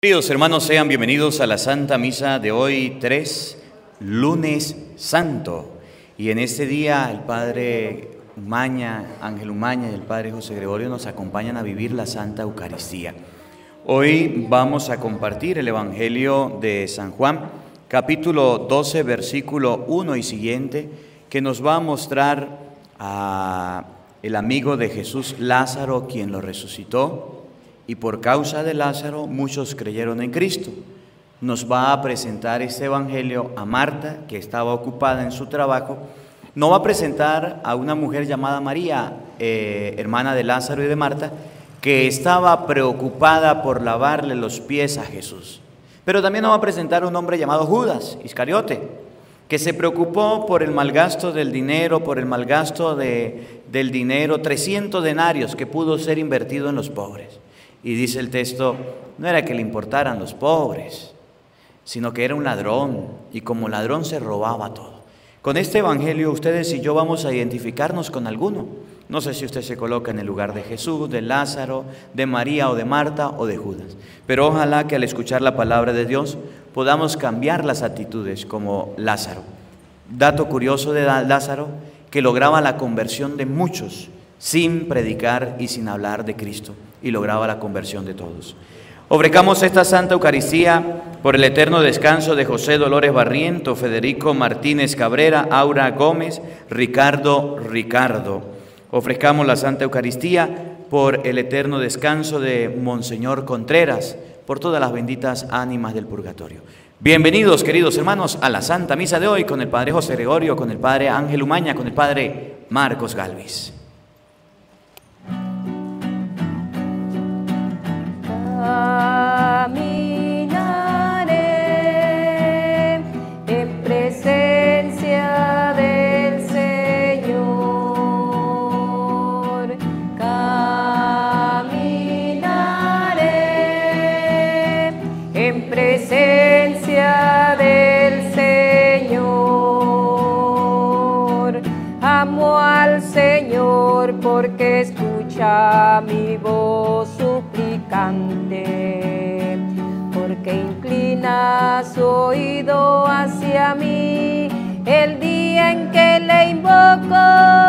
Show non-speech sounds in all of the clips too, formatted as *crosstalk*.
Queridos hermanos, sean bienvenidos a la Santa Misa de hoy, 3, lunes santo. Y en este día el Padre Umaña, Ángel Umaña y el Padre José Gregorio nos acompañan a vivir la Santa Eucaristía. Hoy vamos a compartir el Evangelio de San Juan, capítulo 12, versículo 1 y siguiente, que nos va a mostrar a el amigo de Jesús Lázaro, quien lo resucitó, y por causa de Lázaro muchos creyeron en Cristo. Nos va a presentar este Evangelio a Marta, que estaba ocupada en su trabajo. No va a presentar a una mujer llamada María, eh, hermana de Lázaro y de Marta, que estaba preocupada por lavarle los pies a Jesús. Pero también nos va a presentar un hombre llamado Judas, Iscariote, que se preocupó por el malgasto del dinero, por el malgasto de, del dinero, 300 denarios que pudo ser invertido en los pobres. Y dice el texto, no era que le importaran los pobres, sino que era un ladrón y como ladrón se robaba todo. Con este Evangelio ustedes y yo vamos a identificarnos con alguno. No sé si usted se coloca en el lugar de Jesús, de Lázaro, de María o de Marta o de Judas. Pero ojalá que al escuchar la palabra de Dios podamos cambiar las actitudes como Lázaro. Dato curioso de Lázaro, que lograba la conversión de muchos sin predicar y sin hablar de Cristo y lograba la conversión de todos. Ofrecamos esta Santa Eucaristía por el eterno descanso de José Dolores Barriento, Federico Martínez Cabrera, Aura Gómez, Ricardo Ricardo. Ofrezcamos la Santa Eucaristía por el eterno descanso de Monseñor Contreras, por todas las benditas ánimas del purgatorio. Bienvenidos, queridos hermanos, a la Santa Misa de hoy con el Padre José Gregorio, con el Padre Ángel Umaña, con el Padre Marcos Galvis. Amen. Oído hacia mí el día en que le invoco.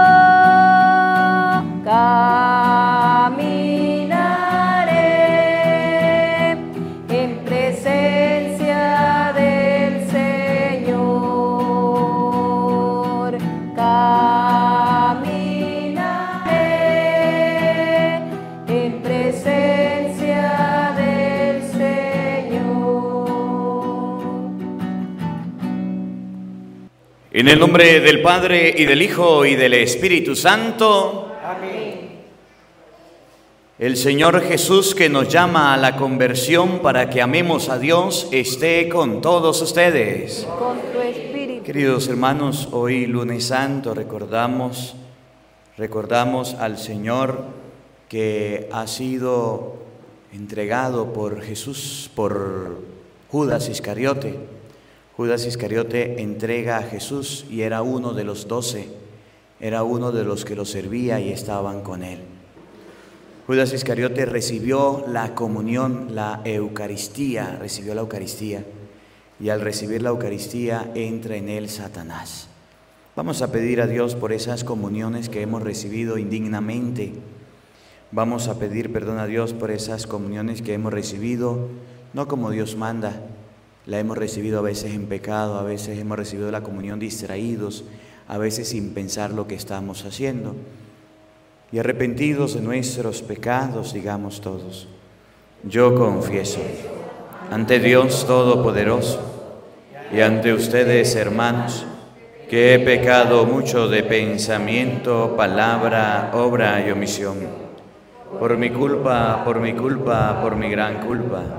En el nombre del Padre y del Hijo y del Espíritu Santo. Amén. El Señor Jesús que nos llama a la conversión para que amemos a Dios esté con todos ustedes. Con tu espíritu. Queridos hermanos, hoy lunes santo recordamos recordamos al Señor que ha sido entregado por Jesús por Judas Iscariote Judas Iscariote entrega a Jesús y era uno de los doce, era uno de los que lo servía y estaban con él. Judas Iscariote recibió la comunión, la Eucaristía, recibió la Eucaristía y al recibir la Eucaristía entra en él Satanás. Vamos a pedir a Dios por esas comuniones que hemos recibido indignamente. Vamos a pedir perdón a Dios por esas comuniones que hemos recibido, no como Dios manda, la hemos recibido a veces en pecado, a veces hemos recibido la comunión distraídos, a veces sin pensar lo que estamos haciendo. Y arrepentidos de nuestros pecados, digamos todos, yo confieso ante Dios Todopoderoso y ante ustedes, hermanos, que he pecado mucho de pensamiento, palabra, obra y omisión. Por mi culpa, por mi culpa, por mi gran culpa.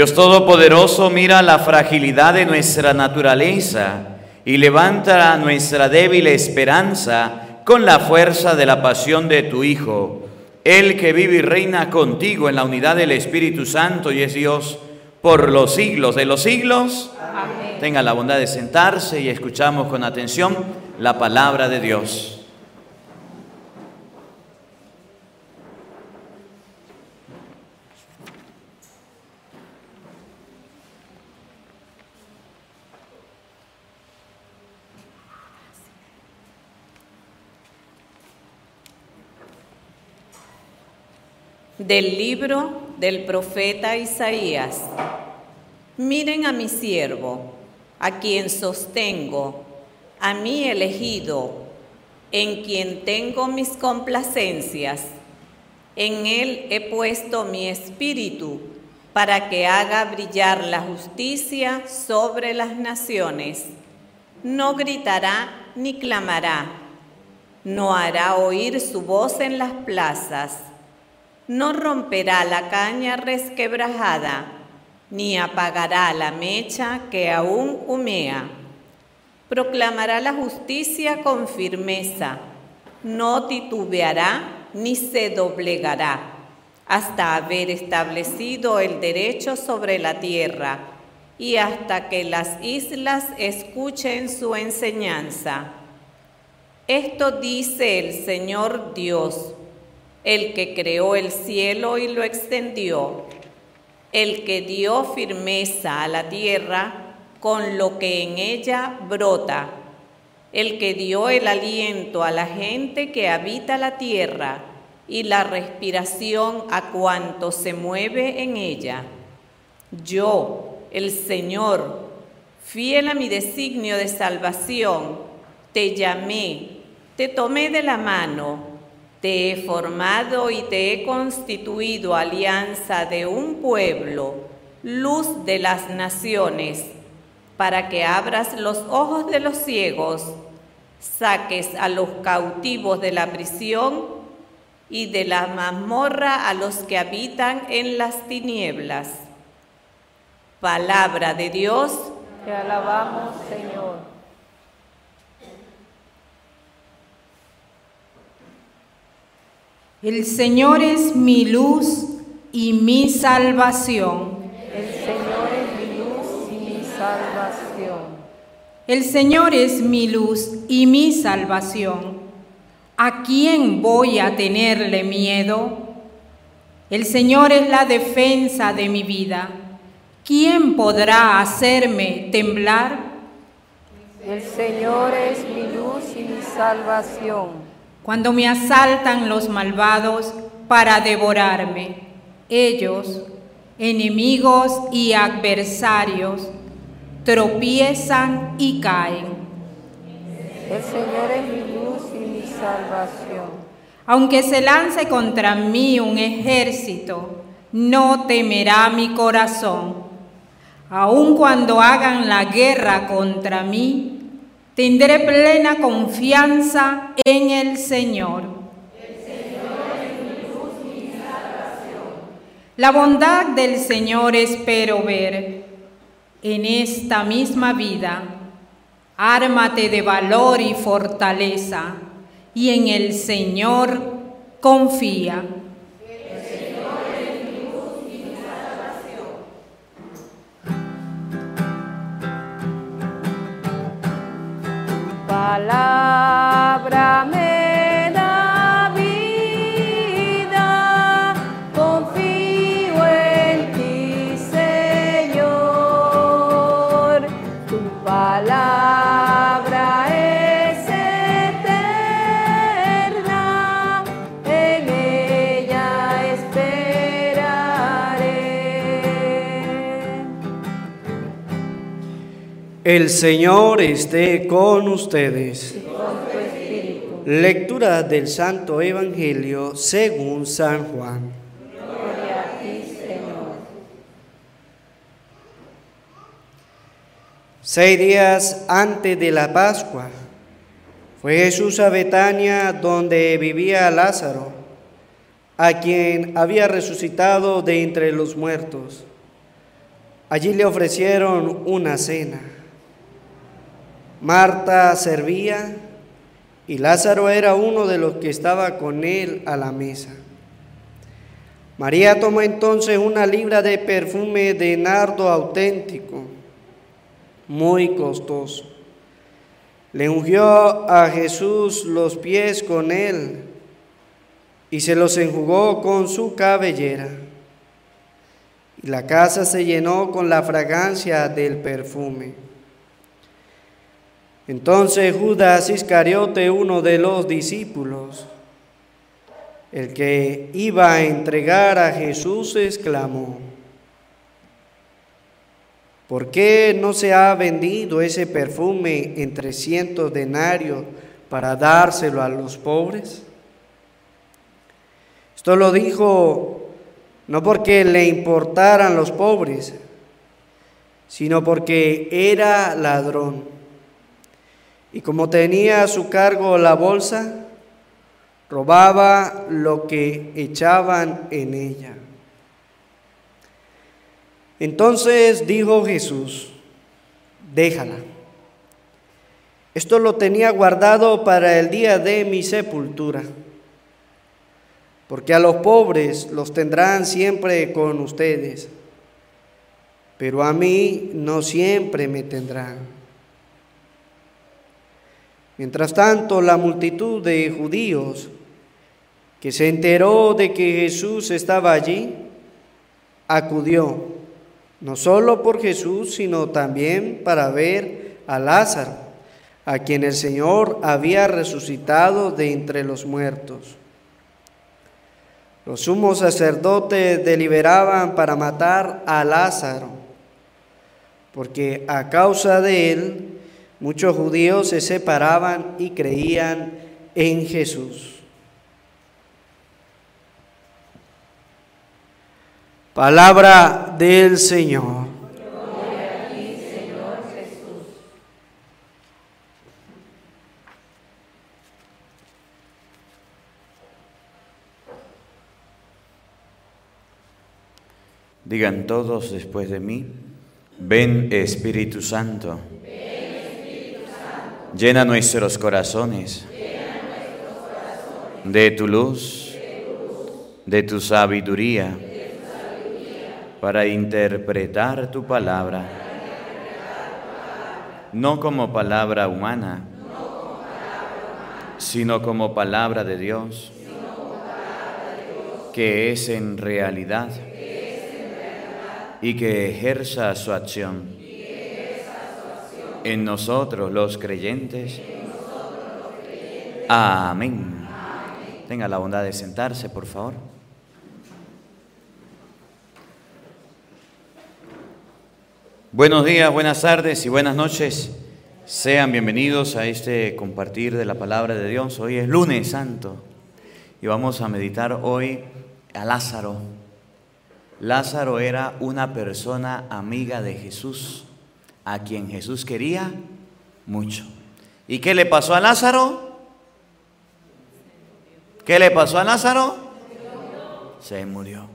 Dios Todopoderoso mira la fragilidad de nuestra naturaleza y levanta nuestra débil esperanza con la fuerza de la pasión de tu Hijo, el que vive y reina contigo en la unidad del Espíritu Santo y es Dios por los siglos de los siglos. Amén. Tenga la bondad de sentarse y escuchamos con atención la palabra de Dios. Del libro del profeta Isaías. Miren a mi siervo, a quien sostengo, a mi elegido, en quien tengo mis complacencias. En él he puesto mi espíritu para que haga brillar la justicia sobre las naciones. No gritará ni clamará, no hará oír su voz en las plazas no romperá la caña resquebrajada, ni apagará la mecha que aún humea. Proclamará la justicia con firmeza, no titubeará ni se doblegará, hasta haber establecido el derecho sobre la tierra y hasta que las islas escuchen su enseñanza. Esto dice el Señor Dios el que creó el cielo y lo extendió, el que dio firmeza a la tierra con lo que en ella brota, el que dio el aliento a la gente que habita la tierra y la respiración a cuanto se mueve en ella. Yo, el Señor, fiel a mi designio de salvación, te llamé, te tomé de la mano te he formado y te he constituido alianza de un pueblo, luz de las naciones, para que abras los ojos de los ciegos, saques a los cautivos de la prisión y de la mazmorra a los que habitan en las tinieblas. Palabra de Dios. Te alabamos, Señor. El Señor es mi luz y mi salvación. El Señor es mi luz y mi salvación. El Señor es mi luz y mi salvación. ¿A quién voy a tenerle miedo? El Señor es la defensa de mi vida. ¿Quién podrá hacerme temblar? El Señor es mi luz y mi salvación cuando me asaltan los malvados para devorarme. Ellos, enemigos y adversarios, tropiezan y caen. El Señor es mi luz y mi salvación. Aunque se lance contra mí un ejército, no temerá mi corazón. Aun cuando hagan la guerra contra mí, Tendré plena confianza en el Señor. El Señor es mi luz salvación. La bondad del Señor espero ver en esta misma vida. Ármate de valor y fortaleza, y en el Señor confía. Palabra El Señor esté con ustedes. Lectura del Santo Evangelio según San Juan. Gloria a ti, Señor. Seis días antes de la Pascua, Fue Jesús a Betania donde vivía Lázaro, a quien había resucitado de entre los muertos. Allí le ofrecieron una cena. Marta servía y Lázaro era uno de los que estaba con él a la mesa. María tomó entonces una libra de perfume de nardo auténtico, muy costoso. Le ungió a Jesús los pies con él y se los enjugó con su cabellera. Y la casa se llenó con la fragancia del perfume. Entonces Judas Iscariote, uno de los discípulos, el que iba a entregar a Jesús, exclamó, ¿por qué no se ha vendido ese perfume en trescientos denarios para dárselo a los pobres? Esto lo dijo no porque le importaran los pobres, sino porque era ladrón. Y como tenía a su cargo la bolsa, robaba lo que echaban en ella. Entonces dijo Jesús, déjala. Esto lo tenía guardado para el día de mi sepultura, porque a los pobres los tendrán siempre con ustedes, pero a mí no siempre me tendrán. Mientras tanto, la multitud de judíos que se enteró de que Jesús estaba allí, acudió, no solo por Jesús, sino también para ver a Lázaro, a quien el Señor había resucitado de entre los muertos. Los sumos sacerdotes deliberaban para matar a Lázaro, porque a causa de él Muchos judíos se separaban y creían en Jesús. Palabra del Señor. Digan todos después de mí, ven Espíritu Santo. Llena nuestros corazones de tu luz, de tu sabiduría, para interpretar tu palabra, no como palabra humana, sino como palabra de Dios, que es en realidad y que ejerza su acción en nosotros los creyentes. Amén. Tenga la bondad de sentarse, por favor. Buenos días, buenas tardes y buenas noches. Sean bienvenidos a este compartir de la palabra de Dios. Hoy es lunes santo y vamos a meditar hoy a Lázaro. Lázaro era una persona amiga de Jesús a quien Jesús quería mucho. ¿Y qué le pasó a Lázaro? ¿Qué le pasó a Lázaro? Se murió.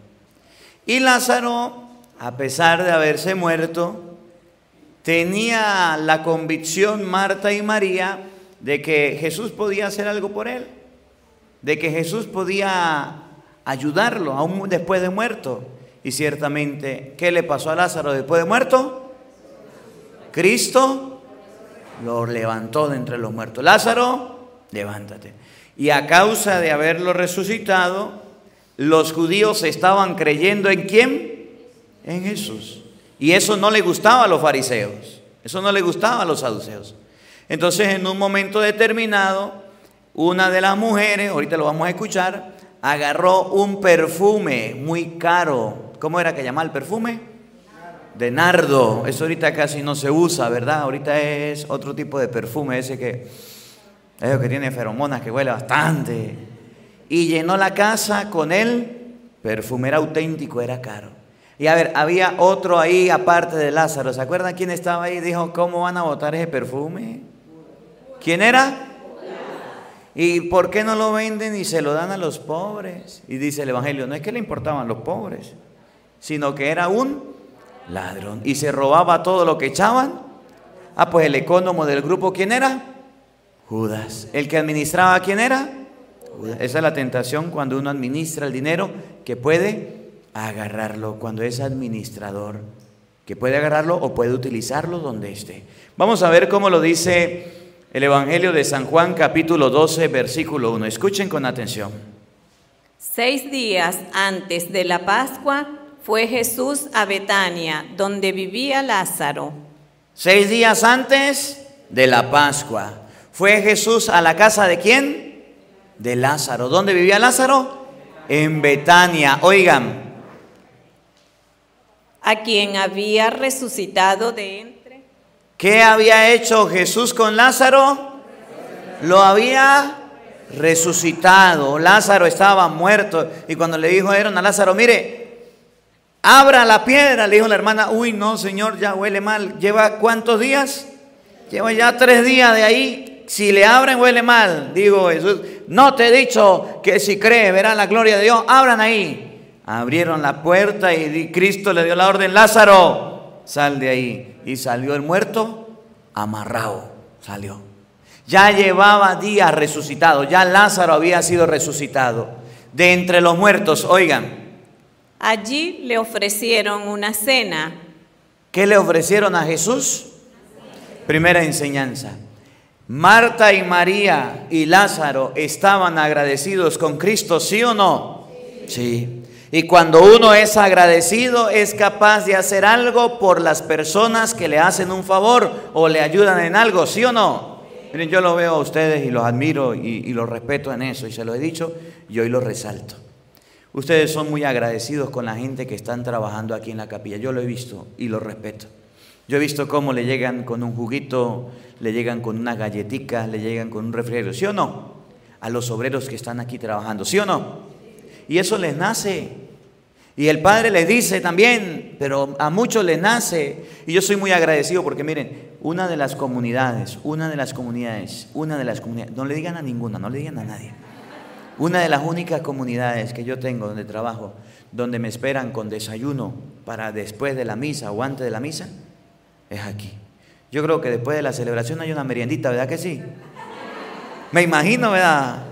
Y Lázaro, a pesar de haberse muerto, tenía la convicción, Marta y María, de que Jesús podía hacer algo por él, de que Jesús podía ayudarlo aún después de muerto. Y ciertamente, ¿qué le pasó a Lázaro después de muerto? Cristo lo levantó de entre los muertos. Lázaro, levántate. Y a causa de haberlo resucitado, los judíos estaban creyendo en quién? En Jesús. Y eso no le gustaba a los fariseos, eso no le gustaba a los saduceos. Entonces, en un momento determinado, una de las mujeres, ahorita lo vamos a escuchar, agarró un perfume muy caro. ¿Cómo era que llamaba el perfume? De nardo. Eso ahorita casi no se usa, ¿verdad? Ahorita es otro tipo de perfume, ese que, ese que tiene feromonas, que huele bastante. Y llenó la casa con él, perfume era auténtico, era caro. Y a ver, había otro ahí aparte de Lázaro. ¿Se acuerdan quién estaba ahí? Dijo, ¿cómo van a botar ese perfume? ¿Quién era? ¿Y por qué no lo venden y se lo dan a los pobres? Y dice el Evangelio, no es que le importaban los pobres, sino que era un ladrón y se robaba todo lo que echaban. Ah, pues el economo del grupo, ¿quién era? Judas. ¿El que administraba quién era? Judas. Esa es la tentación cuando uno administra el dinero que puede agarrarlo, cuando es administrador, que puede agarrarlo o puede utilizarlo donde esté. Vamos a ver cómo lo dice el Evangelio de San Juan capítulo 12, versículo 1. Escuchen con atención. Seis días antes de la Pascua fue Jesús a Betania, donde vivía Lázaro. Seis días antes de la Pascua. ¿Fue Jesús a la casa de quién? De Lázaro. ¿Dónde vivía Lázaro? En Betania. Oigan. A quien había resucitado de entre. ¿Qué había hecho Jesús con Lázaro? Lo había resucitado. Lázaro estaba muerto. Y cuando le dijo a Lázaro, mire, abra la piedra, le dijo la hermana, uy, no, Señor, ya huele mal. ¿Lleva cuántos días? Lleva ya tres días de ahí. Si le abren, huele mal. Digo Jesús, no te he dicho que si cree, verán la gloria de Dios. Abran ahí. Abrieron la puerta y Cristo le dio la orden, Lázaro, sal de ahí. Y salió el muerto amarrado, salió. Ya llevaba días resucitado, ya Lázaro había sido resucitado. De entre los muertos, oigan. Allí le ofrecieron una cena. ¿Qué le ofrecieron a Jesús? Primera enseñanza. Marta y María y Lázaro estaban agradecidos con Cristo, ¿sí o no? Sí. Y cuando uno es agradecido, es capaz de hacer algo por las personas que le hacen un favor o le ayudan en algo, ¿sí o no? Miren, yo lo veo a ustedes y los admiro y, los respeto en eso, y se lo he dicho y hoy lo resalto. Ustedes son muy agradecidos con la gente que están trabajando aquí en la capilla. Yo lo he visto y lo respeto. Yo he visto cómo le llegan con un juguito, le llegan con una galletica, le llegan con un refrigerio, ¿sí o no? A los obreros que están aquí trabajando, ¿sí o no? Y eso les nace. Y el Padre les dice también, pero a muchos les nace. Y yo soy muy agradecido porque miren, una de las comunidades, una de las comunidades, una de las comunidades, no le digan a ninguna, no le digan a nadie. Una de las únicas comunidades que yo tengo donde trabajo, donde me esperan con desayuno para después de la misa o antes de la misa, es aquí. Yo creo que después de la celebración hay una meriendita, ¿verdad que sí? Me imagino, ¿verdad?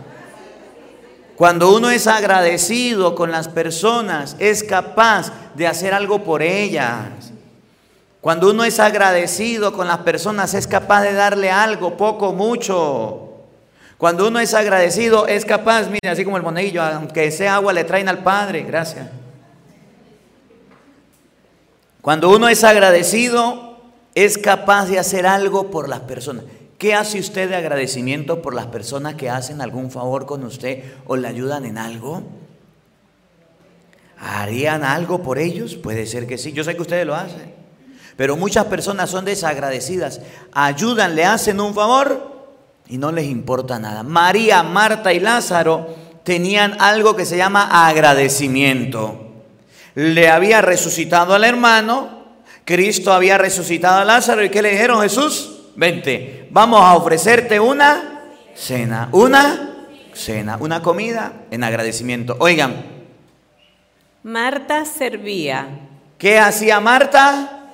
Cuando uno es agradecido con las personas, es capaz de hacer algo por ellas. Cuando uno es agradecido con las personas, es capaz de darle algo, poco, mucho. Cuando uno es agradecido, es capaz, mire, así como el moneguillo, aunque sea agua, le traen al Padre. Gracias. Cuando uno es agradecido, es capaz de hacer algo por las personas. ¿Qué hace usted de agradecimiento por las personas que hacen algún favor con usted o le ayudan en algo? ¿Harían algo por ellos? Puede ser que sí. Yo sé que ustedes lo hacen. Pero muchas personas son desagradecidas. Ayudan, le hacen un favor y no les importa nada. María, Marta y Lázaro tenían algo que se llama agradecimiento. Le había resucitado al hermano, Cristo había resucitado a Lázaro y ¿qué le dijeron Jesús? vente, vamos a ofrecerte una cena, una cena, una comida en agradecimiento. Oigan. Marta servía. ¿Qué hacía Marta?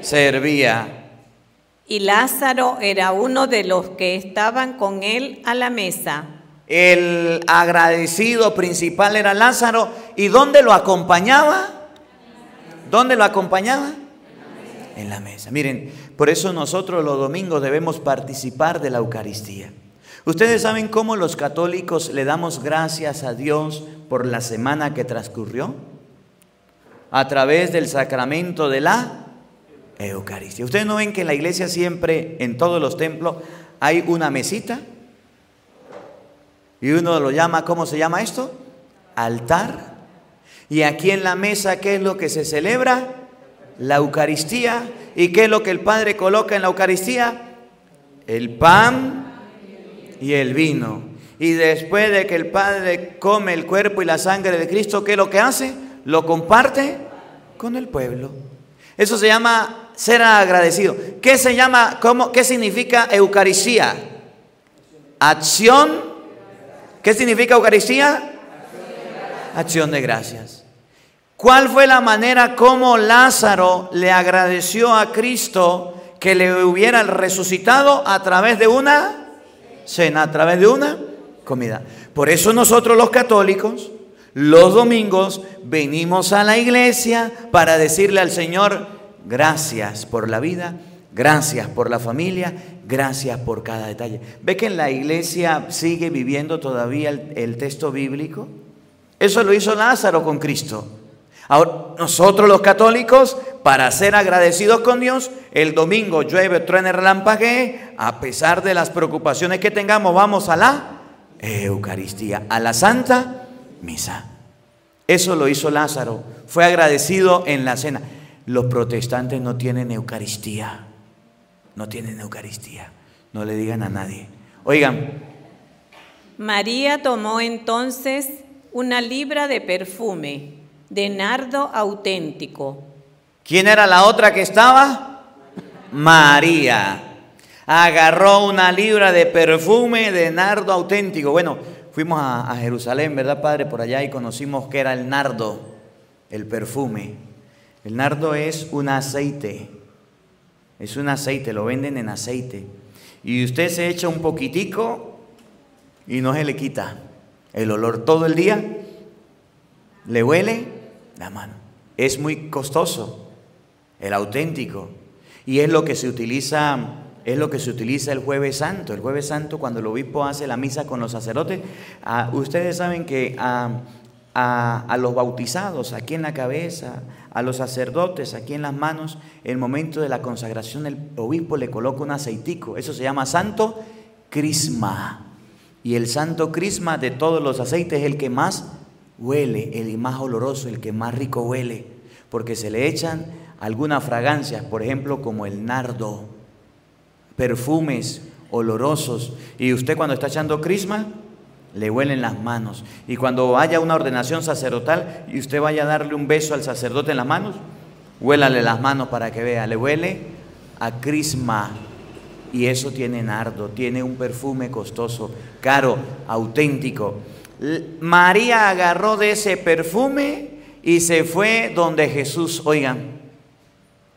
Servía. Y Lázaro era uno de los que estaban con él a la mesa. El agradecido principal era Lázaro. ¿Y dónde lo acompañaba? ¿Dónde lo acompañaba? En la mesa. Miren, por eso nosotros los domingos debemos participar de la Eucaristía. Ustedes saben cómo los católicos le damos gracias a Dios por la semana que transcurrió? A través del sacramento de la Eucaristía. Ustedes no ven que en la iglesia siempre, en todos los templos, hay una mesita. Y uno lo llama, ¿cómo se llama esto? Altar. Y aquí en la mesa, ¿qué es lo que se celebra? La Eucaristía ¿Y qué es lo que el Padre coloca en la Eucaristía? El pan y el vino. Y después de que el Padre come el cuerpo y la sangre de Cristo, ¿qué es lo que hace? Lo comparte con el pueblo. Eso se llama ser agradecido. ¿Qué se llama? Cómo, ¿Qué significa Eucaristía? Acción ¿Qué significa Eucaristía? Acción de gracias. ¿Cuál fue la manera como Lázaro le agradeció a Cristo que le hubiera resucitado a través de una cena, a través de una comida? Por eso nosotros los católicos, los domingos, venimos a la iglesia para decirle al Señor, gracias por la vida, gracias por la familia, gracias por cada detalle. ¿Ve que en la iglesia sigue viviendo todavía el, texto bíblico? Eso lo hizo Lázaro con Cristo. Ahora, nosotros los católicos, para ser agradecidos con Dios, el domingo llueve, truene, relampaguee, a pesar de las preocupaciones que tengamos, vamos a la Eucaristía, a la Santa Misa. Eso lo hizo Lázaro, fue agradecido en la cena. Los protestantes no tienen Eucaristía, no tienen Eucaristía, no le digan a nadie. Oigan. María tomó entonces una libra de perfume de nardo auténtico. ¿Quién era la otra que estaba? María. Agarró una libra de perfume de nardo auténtico. Bueno, fuimos a, a, Jerusalén, ¿verdad, Padre? Por allá y conocimos que era el nardo, el perfume. El nardo es un aceite. Es un aceite, lo venden en aceite. Y usted se echa un poquitico y no se le quita el olor todo el día. Le huele la mano. Es muy costoso, el auténtico. Y es lo que se utiliza, es lo que se utiliza el jueves santo. El jueves santo, cuando el obispo hace la misa con los sacerdotes, ah, ustedes saben que a, a, los bautizados aquí en la cabeza, a los sacerdotes aquí en las manos, en el momento de la consagración, el obispo le coloca un aceitico. Eso se llama santo crisma. Y el santo crisma de todos los aceites es el que más huele, el más oloroso, el que más rico huele, porque se le echan algunas fragancias, por ejemplo, como el nardo, perfumes olorosos. Y usted cuando está echando crisma, le huelen las manos. Y cuando haya una ordenación sacerdotal y usted vaya a darle un beso al sacerdote en las manos, huélale las manos para que vea, le huele a crisma. Y eso tiene nardo, tiene un perfume costoso, caro, auténtico. María agarró de ese perfume y se fue donde Jesús, oigan.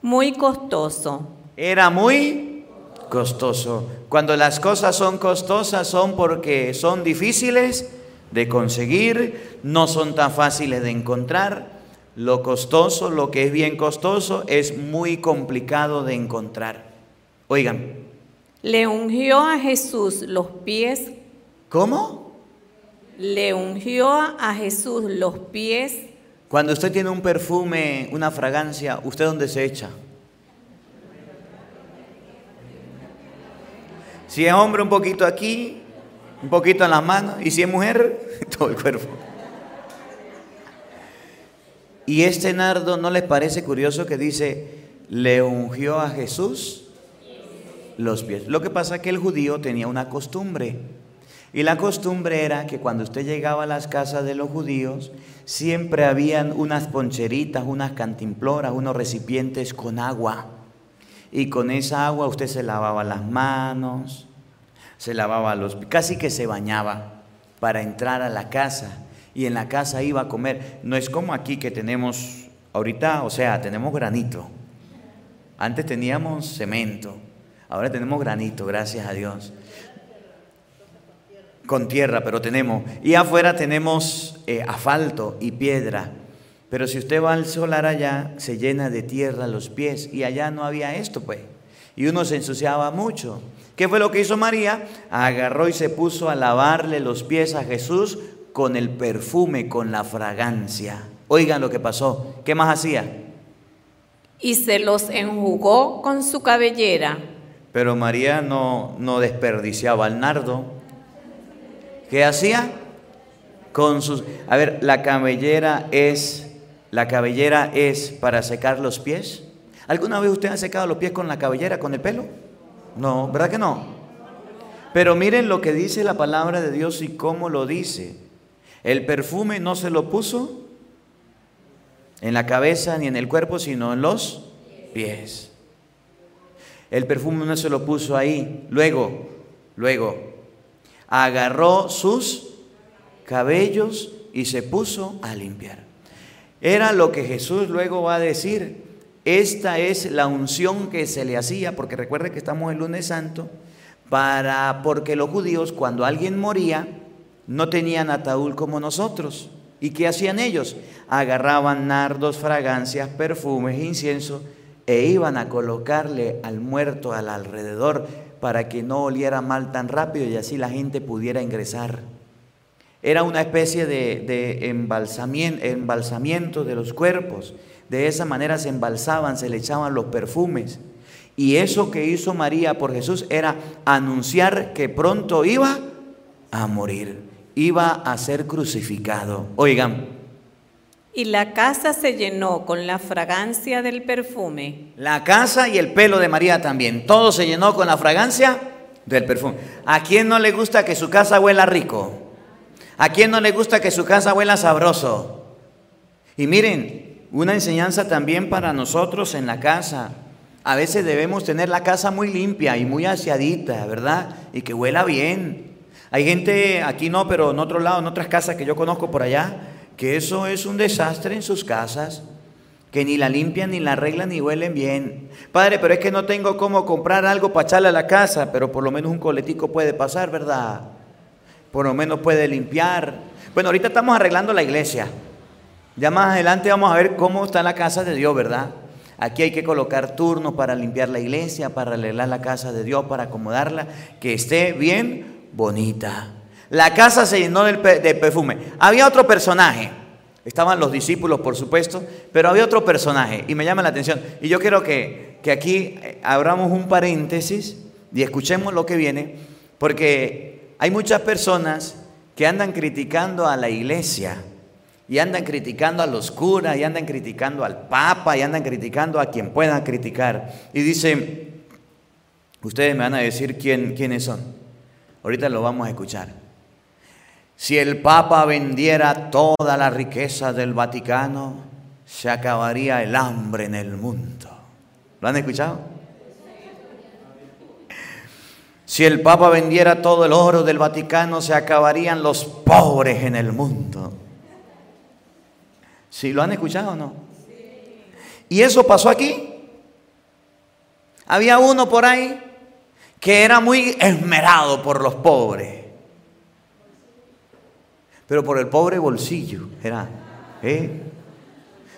Muy costoso. Era muy costoso. Cuando las cosas son costosas son porque son difíciles de conseguir, no son tan fáciles de encontrar. Lo costoso, lo que es bien costoso, es muy complicado de encontrar. Oigan. Le ungió a Jesús los pies. ¿Cómo? le ungió a Jesús los pies. Cuando usted tiene un perfume, una fragancia, ¿usted dónde se echa? Si es hombre, un poquito aquí, un poquito en las manos, y si es mujer, *laughs* todo el cuerpo. Y este nardo, ¿no les parece curioso que dice, le ungió a Jesús los pies? Lo que pasa es que el judío tenía una costumbre y la costumbre era que cuando usted llegaba a las casas de los judíos, siempre habían unas poncheritas, unas cantimploras, unos recipientes con agua. Y con esa agua usted se lavaba las manos, se lavaba los casi que se bañaba para entrar a la casa y en la casa iba a comer. No es como aquí que tenemos ahorita, o sea, tenemos granito. Antes teníamos cemento, ahora tenemos granito, gracias a Dios con tierra, pero tenemos. Y afuera tenemos eh, asfalto y piedra. Pero si usted va al solar allá, se llena de tierra los pies. Y allá no había esto, pues. Y uno se ensuciaba mucho. ¿Qué fue lo que hizo María? Agarró y se puso a lavarle los pies a Jesús con el perfume, con la fragancia. Oigan lo que pasó. ¿Qué más hacía? Y se los enjugó con su cabellera. Pero María no, no desperdiciaba el nardo. ¿Qué hacía? Con sus A ver, la cabellera es la cabellera es para secar los pies. ¿Alguna vez usted ha secado los pies con la cabellera, con el pelo? No, ¿verdad que no? Pero miren lo que dice la palabra de Dios y cómo lo dice. El perfume no se lo puso en la cabeza ni en el cuerpo, sino en los pies. El perfume no se lo puso ahí. Luego, luego, agarró sus cabellos y se puso a limpiar. Era lo que Jesús luego va a decir. Esta es la unción que se le hacía, porque recuerde que estamos en lunes santo, para, porque los judíos cuando alguien moría no tenían ataúd como nosotros. ¿Y qué hacían ellos? Agarraban nardos, fragancias, perfumes, incienso e iban a colocarle al muerto al alrededor para que no oliera mal tan rápido y así la gente pudiera ingresar. Era una especie de, embalsamiento de los cuerpos. De esa manera se embalsaban, se le echaban los perfumes. Y eso que hizo María por Jesús era anunciar que pronto iba a morir, iba a ser crucificado. Oigan. Y la casa se llenó con la fragancia del perfume. La casa y el pelo de María también. Todo se llenó con la fragancia del perfume. ¿A quién no le gusta que su casa huela rico? ¿A quién no le gusta que su casa huela sabroso? Y miren, una enseñanza también para nosotros en la casa. A veces debemos tener la casa muy limpia y muy aseadita, ¿verdad? Y que huela bien. Hay gente, aquí no, pero en otro lado, en otras casas que yo conozco por allá, que eso es un desastre en sus casas, que ni la limpian, ni la arreglan, ni huelen bien. Padre, pero es que no tengo cómo comprar algo para echarle a la casa, pero por lo menos un coletico puede pasar, ¿verdad? Por lo menos puede limpiar. Bueno, ahorita estamos arreglando la iglesia. Ya más adelante vamos a ver cómo está la casa de Dios, ¿verdad? Aquí hay que colocar turnos para limpiar la iglesia, para arreglar la casa de Dios, para acomodarla, que esté bien bonita. La casa se llenó de perfume. Había otro personaje. Estaban los discípulos, por supuesto, pero había otro personaje y me llama la atención. Y yo quiero que, que aquí eh, abramos un paréntesis y escuchemos lo que viene, porque hay muchas personas que andan criticando a la iglesia y andan criticando a los curas y andan criticando al papa y andan criticando a quien puedan criticar. Y dicen, ustedes me van a decir quién, quiénes son. Ahorita lo vamos a escuchar. Si el papa vendiera toda la riqueza del Vaticano, se acabaría el hambre en el mundo. ¿Lo han escuchado? Si el Papa vendiera todo el oro del Vaticano, se acabarían los pobres en el mundo. ¿Sí lo han escuchado o no? Y eso pasó aquí. Había uno por ahí que era muy esmerado por los pobres. Pero por el pobre bolsillo era. ¿eh?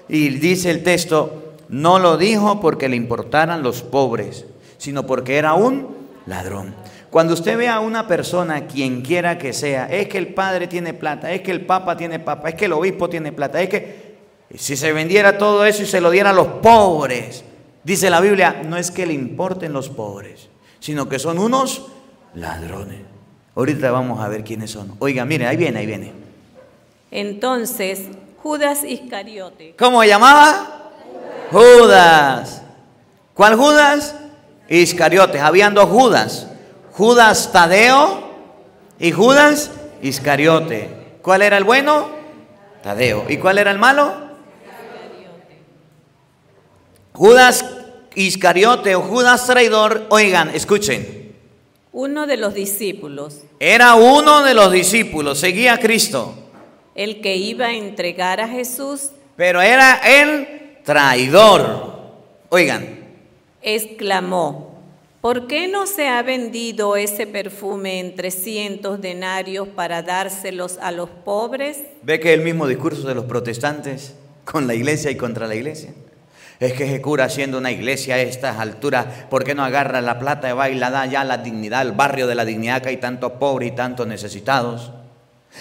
Y dice el texto, no lo dijo porque le importaran los pobres, sino porque era un ladrón. Cuando usted ve a una persona, quien quiera que sea, es que el padre tiene plata, es que el papa tiene papa, es que el obispo tiene plata, es que si se vendiera todo eso y se lo diera a los pobres, dice la Biblia, no es que le importen los pobres, sino que son unos ladrones. Ahorita vamos a ver quiénes son. Oiga, mire, ahí viene, ahí viene. Entonces, Judas Iscariote. ¿Cómo se llamaba? Judas. ¿Cuál Judas? Iscariotes. Habían dos Judas. Judas Tadeo y Judas Iscariote. ¿Cuál era el bueno? Tadeo. ¿Y cuál era el malo? Judas Iscariote o Judas traidor, oigan, escuchen. Uno de los discípulos. Era uno de los discípulos, seguía a Cristo. El que iba a entregar a Jesús. Pero era el traidor. Oigan, exclamó, ¿por qué no se ha vendido ese perfume en 300 denarios para dárselos a los pobres? ¿Ve que el mismo discurso de los protestantes con la iglesia y contra la iglesia? Es que se cura siendo una iglesia a estas alturas, ¿por qué no agarra la plata y va y la da ya la dignidad, al barrio de la dignidad que hay tantos pobres y tantos necesitados?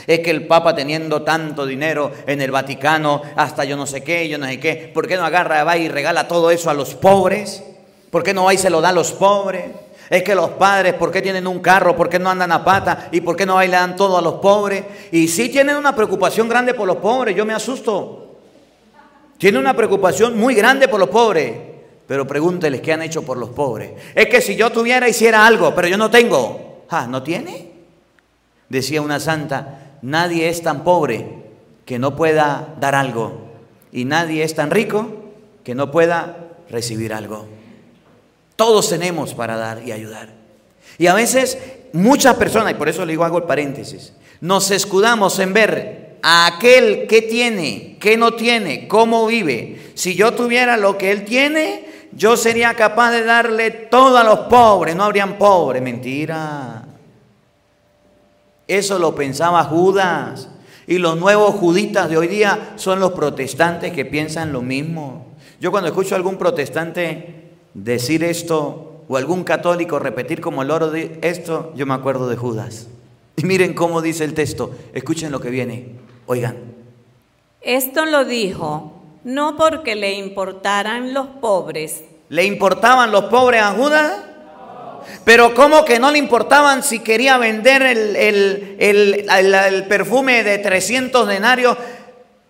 Es que el Papa teniendo tanto dinero en el Vaticano, hasta yo no sé qué, yo no sé qué, ¿por qué no agarra, va y regala todo eso a los pobres? ¿Por qué no va se lo da a los pobres? Es que los padres, ¿por qué tienen un carro? ¿Por qué no andan a pata? ¿Y por qué no dan todo a los pobres? Y sí tienen una preocupación grande por los pobres, yo me asusto. Tienen una preocupación muy grande por los pobres. Pero pregúnteles qué han hecho por los pobres. Es que si yo tuviera, hiciera algo, pero yo no tengo. Ah, ¿no tiene? Decía una santa, nadie es tan pobre que no pueda dar algo. Y nadie es tan rico que no pueda recibir algo. Todos tenemos para dar y ayudar. Y a veces muchas personas, y por eso le digo hago el paréntesis, nos escudamos en ver a aquel que tiene, que no tiene, cómo vive. Si yo tuviera lo que él tiene, yo sería capaz de darle todo a los pobres, no habrían pobres. Mentira. Eso lo pensaba Judas. Y los nuevos juditas de hoy día son los protestantes que piensan lo mismo. Yo cuando escucho a algún protestante decir esto o algún católico repetir como el oro de esto, yo me acuerdo de Judas. Y miren cómo dice el texto, escuchen lo que viene, oigan. Esto lo dijo no porque le importaran los pobres. ¿Le importaban los pobres a Judas? Pero ¿cómo que no le importaban si quería vender el, el, perfume de 300 denarios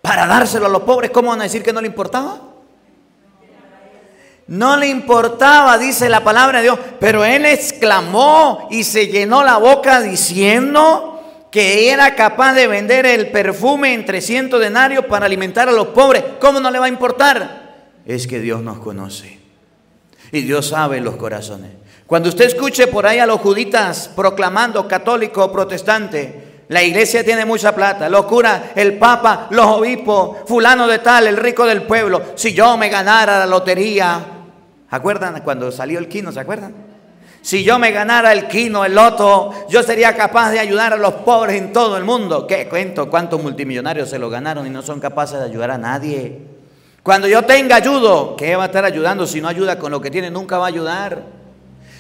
para dárselo a los pobres? ¿Cómo van a decir que no le importaba? No le importaba, dice la palabra de Dios, pero él exclamó y se llenó la boca diciendo que era capaz de vender el perfume en 300 denarios para alimentar a los pobres. ¿Cómo no le va a importar? Es que Dios nos conoce y Dios sabe los corazones. Cuando usted escuche por ahí a los juditas proclamando católico o protestante, la iglesia tiene mucha plata, los curas, el papa, los obispos, fulano de tal, el rico del pueblo. Si yo me ganara la lotería, ¿acuerdan cuando salió el quino? ¿Se acuerdan? Si yo me ganara el quino, el loto, yo sería capaz de ayudar a los pobres en todo el mundo. ¿Qué cuento? ¿Cuántos multimillonarios se lo ganaron y no son capaces de ayudar a nadie? Cuando yo tenga ayudo, ¿qué va a estar ayudando? Si no ayuda con lo que tiene, nunca va a ayudar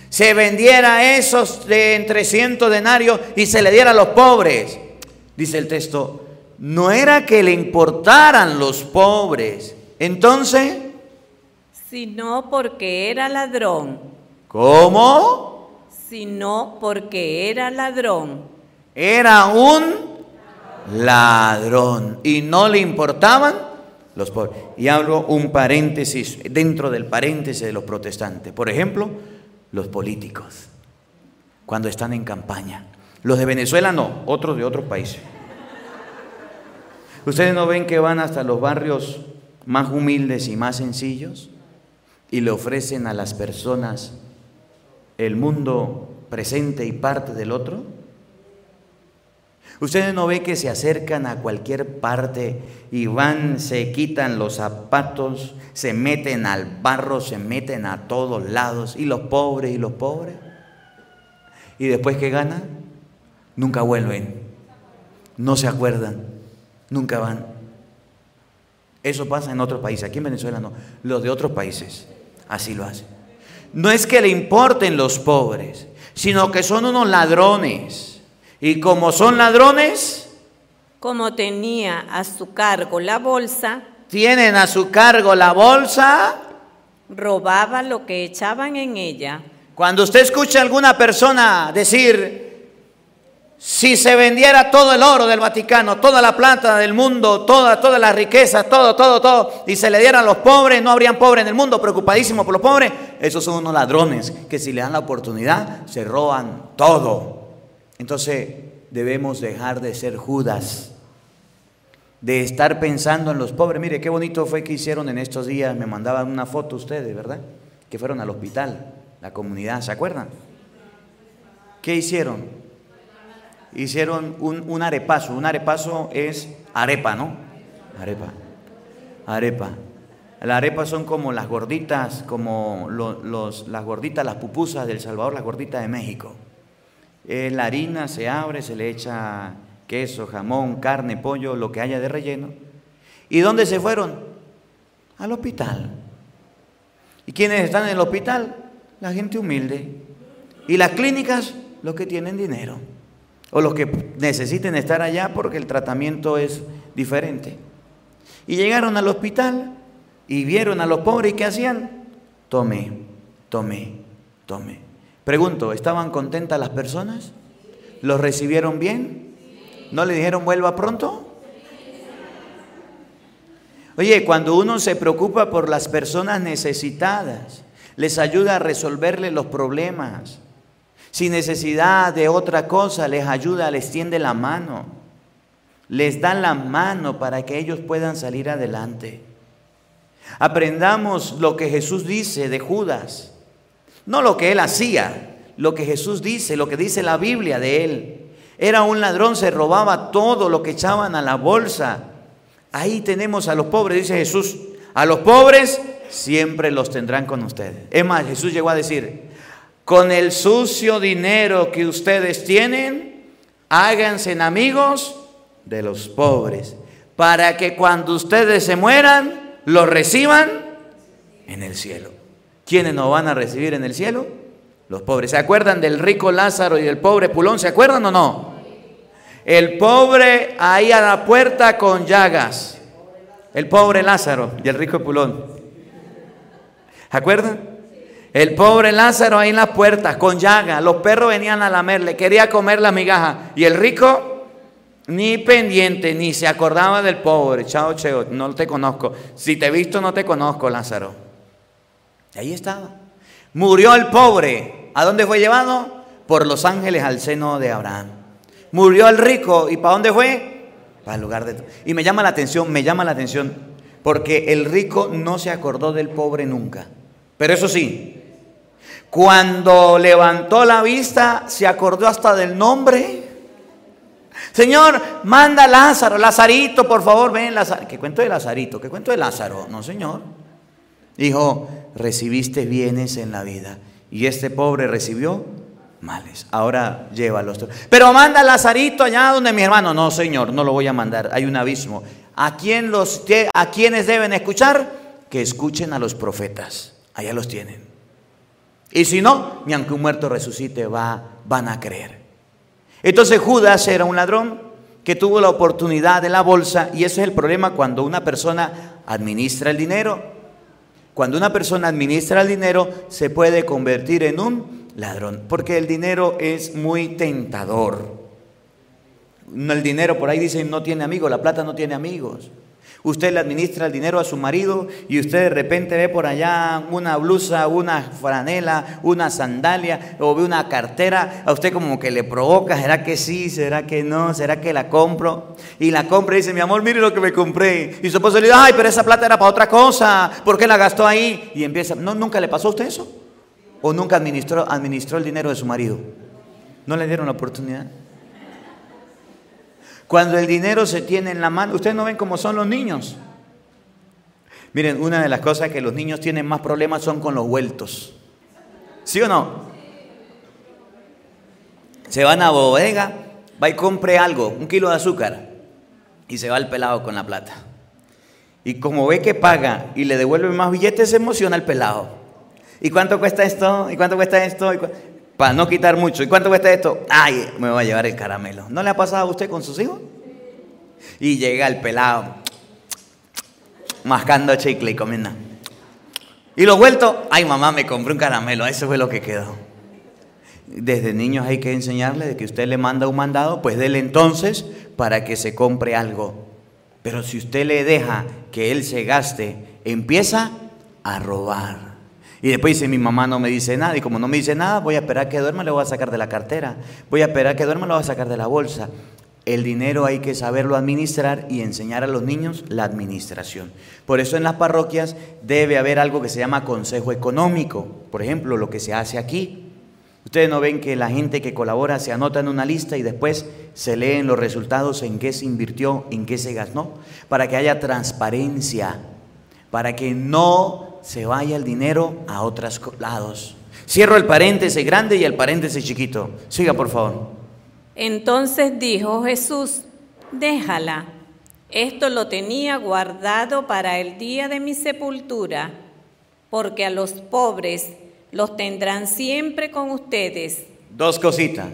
se vendiera esos de entre 300 denarios y se le diera a los pobres. Dice el texto, no era que le importaran los pobres. Entonces... Sino porque era ladrón. ¿Cómo? Sino porque era ladrón. Era un ladrón y no le importaban los pobres. Y hablo un paréntesis dentro del paréntesis de los protestantes. Por ejemplo, los políticos, cuando están en campaña. Los de Venezuela no, otros de otros países. ¿Ustedes no ven que van hasta los barrios más humildes y más sencillos y le ofrecen a las personas el mundo presente y parte del otro? Ustedes no ven que se acercan a cualquier parte y van, se quitan los zapatos, se meten al barro, se meten a todos lados, y los pobres y los pobres. Y después que ganan, nunca vuelven, no se acuerdan, nunca van. Eso pasa en otros países, aquí en Venezuela no, los de otros países así lo hacen. No es que le importen los pobres, sino que son unos ladrones y como son ladrones, como tenía a su cargo la bolsa, tienen a su cargo la bolsa, robaba lo que echaban en ella. Cuando usted escucha a alguna persona decir, si se vendiera todo el oro del Vaticano, toda la plata del mundo, toda, todas las riquezas, todo, todo, todo, y se le dieran a los pobres, no habrían pobres en el mundo, preocupadísimos por los pobres, esos son unos ladrones que si le dan la oportunidad se roban todo. Entonces debemos dejar de ser Judas, de estar pensando en los pobres. Mire, qué bonito fue que hicieron en estos días, me mandaban una foto ustedes, ¿verdad? Que fueron al hospital, la comunidad, ¿se acuerdan? ¿Qué hicieron? Hicieron un, arepazo, un arepazo es arepa, ¿no? Arepa, arepa. Las arepas son como las gorditas, como los, las gorditas, las pupusas del Salvador, las gorditas de México. Eh, la harina se abre, se le echa queso, jamón, carne, pollo, lo que haya de relleno. ¿Y dónde se fueron? Al hospital. ¿Y quiénes están en el hospital? La gente humilde. ¿Y las clínicas? Los que tienen dinero. O los que necesiten estar allá porque el tratamiento es diferente. Y llegaron al hospital y vieron a los pobres y ¿qué hacían? Tome, tome, tome. Pregunto, ¿estaban contentas las personas? ¿Los recibieron bien? ¿No le dijeron vuelva pronto? Oye, cuando uno se preocupa por las personas necesitadas, les ayuda a resolverle los problemas. Sin necesidad de otra cosa, les ayuda, les tiende la mano. Les da la mano para que ellos puedan salir adelante. Aprendamos lo que Jesús dice de Judas. No lo que él hacía, lo que Jesús dice, lo que dice la Biblia de él. Era un ladrón, se robaba todo lo que echaban a la bolsa. Ahí tenemos a los pobres, dice Jesús. A los pobres siempre los tendrán con ustedes. Es más, Jesús llegó a decir, con el sucio dinero que ustedes tienen, háganse amigos de los pobres, para que cuando ustedes se mueran, los reciban en el cielo. ¿Quiénes nos van a recibir en el cielo? Los pobres. ¿Se acuerdan del rico Lázaro y del pobre Pulón? ¿Se acuerdan o no? El pobre ahí a la puerta con llagas. El pobre Lázaro y el rico Pulón. ¿Se acuerdan? El pobre Lázaro ahí en las puertas con llagas. Los perros venían a lamerle, quería comer la migaja. Y el rico ni pendiente, ni se acordaba del pobre. Chao, cheo, no te conozco. Si te he visto, no te conozco, Lázaro. Y ahí estaba. Murió el pobre. ¿A dónde fue llevado? Por los ángeles al seno de Abraham. Murió el rico. ¿Y para dónde fue? Para el lugar de... Y me llama la atención, me llama la atención, porque el rico no se acordó del pobre nunca. Pero eso sí, cuando levantó la vista, se acordó hasta del nombre Señor, manda Lázaro, Lazarito, por favor, ven, Lázaro. ¿Qué cuento de Lazarito? ¿Qué cuento de Lázaro? No, Señor. Dijo, recibiste bienes en la vida y este pobre recibió males. Ahora llévalos. Pero manda Lazarito allá donde mi hermano. No, Señor, no lo voy a mandar. Hay un abismo. ¿A, quién los, ¿A quiénes deben escuchar? Que escuchen a los profetas. Allá los tienen. Y si no, ni aunque un muerto resucite, va, van a creer. Entonces Judas era un ladrón que tuvo la oportunidad de la bolsa y ese es el problema cuando una persona administra el dinero. Cuando una persona administra el dinero se puede convertir en un ladrón, porque el dinero es muy tentador. El dinero, por ahí dicen, no tiene amigos, la plata no tiene amigos. Usted le administra el dinero a su marido y usted de repente ve por allá una blusa, una franela, una sandalia o ve una cartera. A usted como que le provoca, ¿será que sí? ¿Será que no? ¿Será que la compro? Y la compra y dice, mi amor, mire lo que me compré. Y su esposo le dice, ay, pero esa plata era para otra cosa. ¿Por qué la gastó ahí? Y empieza, ¿no, ¿nunca le pasó a usted eso? ¿O nunca administró, administró el dinero de su marido? ¿No le dieron la oportunidad? Cuando el dinero se tiene en la mano, ustedes no ven cómo son los niños. Miren, una de las cosas que los niños tienen más problemas son con los vueltos. ¿Sí o no? Se van a bodega, va y compre algo, un kilo de azúcar, y se va el pelado con la plata. Y como ve que paga y le devuelve más billetes, se emociona el pelado. ¿Y cuánto cuesta esto? ¿Y cuánto cuesta esto? Para no quitar mucho. ¿Y cuánto cuesta esto? Ay, me va a llevar el caramelo. ¿No le ha pasado a usted con sus hijos? Y llega el pelado, mascando chicle y comiendo. Y lo vuelto, ay mamá, me compré un caramelo, eso fue lo que quedó. Desde niños hay que enseñarle de que usted le manda un mandado, pues déle entonces para que se compre algo. Pero si usted le deja que él se gaste, empieza a robar. Y después dice, mi mamá no me dice nada. Y como no me dice nada, voy a esperar que duerma, le voy a sacar de la cartera. Voy a esperar que duerma, le voy a sacar de la bolsa. El dinero hay que saberlo administrar y enseñar a los niños la administración. Por eso en las parroquias debe haber algo que se llama consejo económico. Por ejemplo, lo que se hace aquí. Ustedes no ven que la gente que colabora se anota en una lista y después se leen los resultados en qué se invirtió, en qué se gastó, para que haya transparencia, para que no se vaya el dinero a otros lados. Cierro el paréntesis grande y el paréntesis chiquito. Siga, por favor. Entonces dijo Jesús, déjala. Esto lo tenía guardado para el día de mi sepultura, porque a los pobres los tendrán siempre con ustedes. Dos cositas.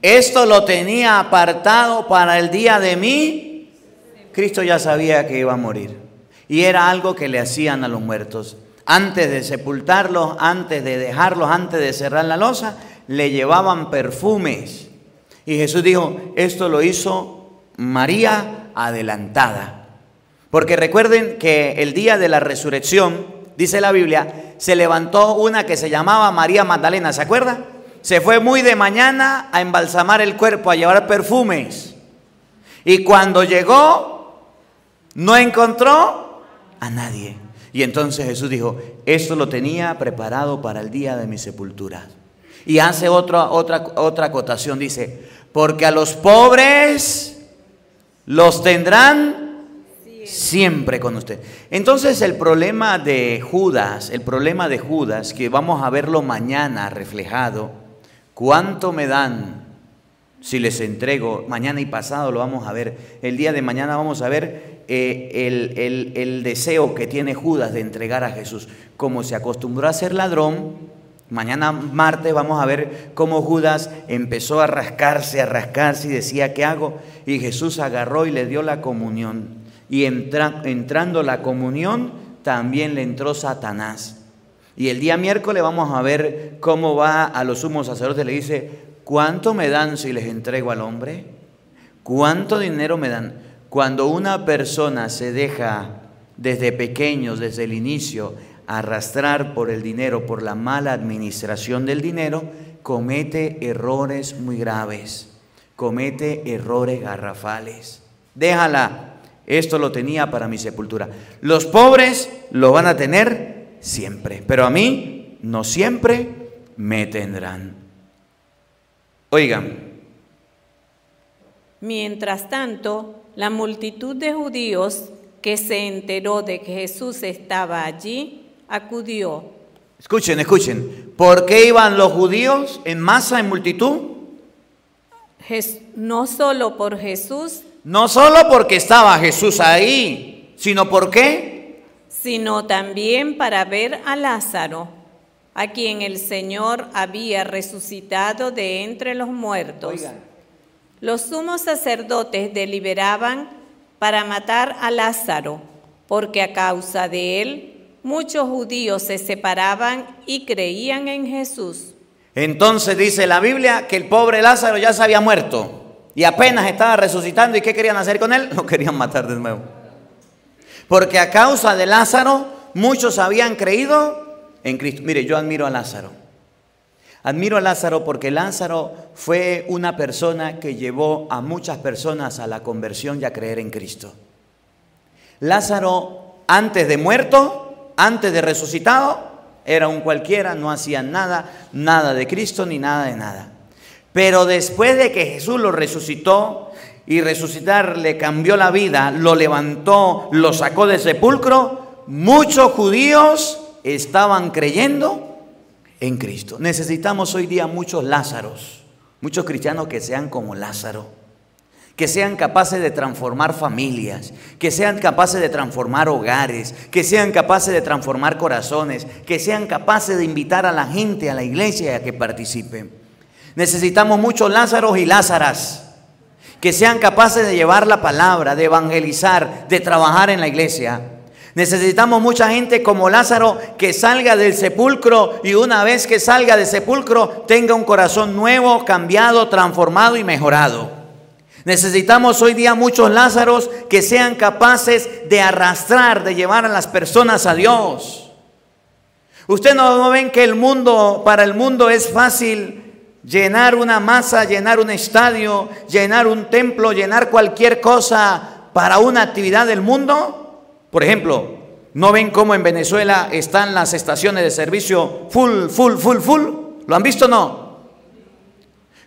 Esto lo tenía apartado para el día de mí. Cristo ya sabía que iba a morir. Y era algo que le hacían a los muertos antes de sepultarlos, antes de dejarlos, antes de cerrar la losa, le llevaban perfumes. Y Jesús dijo, esto lo hizo María adelantada. Porque recuerden que el día de la resurrección, dice la Biblia, se levantó una que se llamaba María Magdalena, ¿se acuerda? Se fue muy de mañana a embalsamar el cuerpo, a llevar perfumes. Y cuando llegó, no encontró a nadie. Y entonces Jesús dijo, esto lo tenía preparado para el día de mi sepultura. Y hace otra, otra, otra acotación, dice, porque a los pobres los tendrán siempre con usted. Entonces el problema de Judas, el problema de Judas, que vamos a verlo mañana reflejado, ¿cuánto me dan si les entrego? Mañana y pasado lo vamos a ver. El día de mañana vamos a ver eh, el, el deseo que tiene Judas de entregar a Jesús. Como se acostumbró a ser ladrón, Mañana martes vamos a ver cómo Judas empezó a rascarse, a rascarse y decía, ¿qué hago? Y Jesús agarró y le dio la comunión. Y entrando la comunión, también le entró Satanás. Y el día miércoles vamos a ver cómo va a los sumos sacerdotes. Le dice, ¿cuánto me dan si les entrego al hombre? ¿Cuánto dinero me dan? Cuando una persona se deja desde pequeños, desde el inicio, arrastrar por el dinero, por la mala administración del dinero, comete errores muy graves, comete errores garrafales. Déjala, esto lo tenía para mi sepultura. Los pobres lo van a tener siempre, pero a mí no siempre me tendrán. Oigan. Mientras tanto, la multitud de judíos que se enteró de que Jesús estaba allí, acudió. Escuchen, escuchen. ¿Por qué iban los judíos en masa, en multitud? no solo por Jesús. No solo porque estaba Jesús ahí, sino por qué? Sino también para ver a Lázaro, a quien el Señor había resucitado de entre los muertos. Los sumos sacerdotes deliberaban para matar a Lázaro, porque a causa de él muchos judíos se separaban y creían en Jesús. Entonces dice la Biblia que el pobre Lázaro ya se había muerto y apenas estaba resucitando. ¿Y qué querían hacer con él? *laughs* Lo querían matar de nuevo. Porque a causa de Lázaro muchos habían creído en Cristo. Mire, yo admiro a Lázaro. Admiro a Lázaro porque Lázaro fue una persona que llevó a muchas personas a la conversión y a creer en Cristo. Lázaro, antes de muerto, antes de resucitado, era un cualquiera, no hacía nada, nada de Cristo ni nada de nada. Pero después de que Jesús lo resucitó y resucitar le cambió la vida, lo levantó, lo sacó del sepulcro, muchos judíos estaban creyendo en Cristo. Necesitamos hoy día muchos Lázaros, muchos cristianos que sean como Lázaro que sean capaces de transformar familias, que sean capaces de transformar hogares, que sean capaces de transformar corazones, que sean capaces de invitar a la gente a la iglesia a que participen. Necesitamos muchos Lázaros y Lázaras que sean capaces de llevar la palabra, de evangelizar, de trabajar en la iglesia. Necesitamos mucha gente como Lázaro que salga del sepulcro y una vez que salga del sepulcro tenga un corazón nuevo, cambiado, transformado y mejorado. Necesitamos hoy día muchos Lázaros que sean capaces de arrastrar, de llevar a las personas a Dios. Usted no, ven que el mundo, para el mundo es fácil llenar una masa, llenar un estadio, llenar un templo, llenar cualquier cosa para una actividad del mundo. Por ejemplo, ¿no ven cómo en Venezuela están las estaciones de servicio full, full, full, full? ¿Lo han visto o no?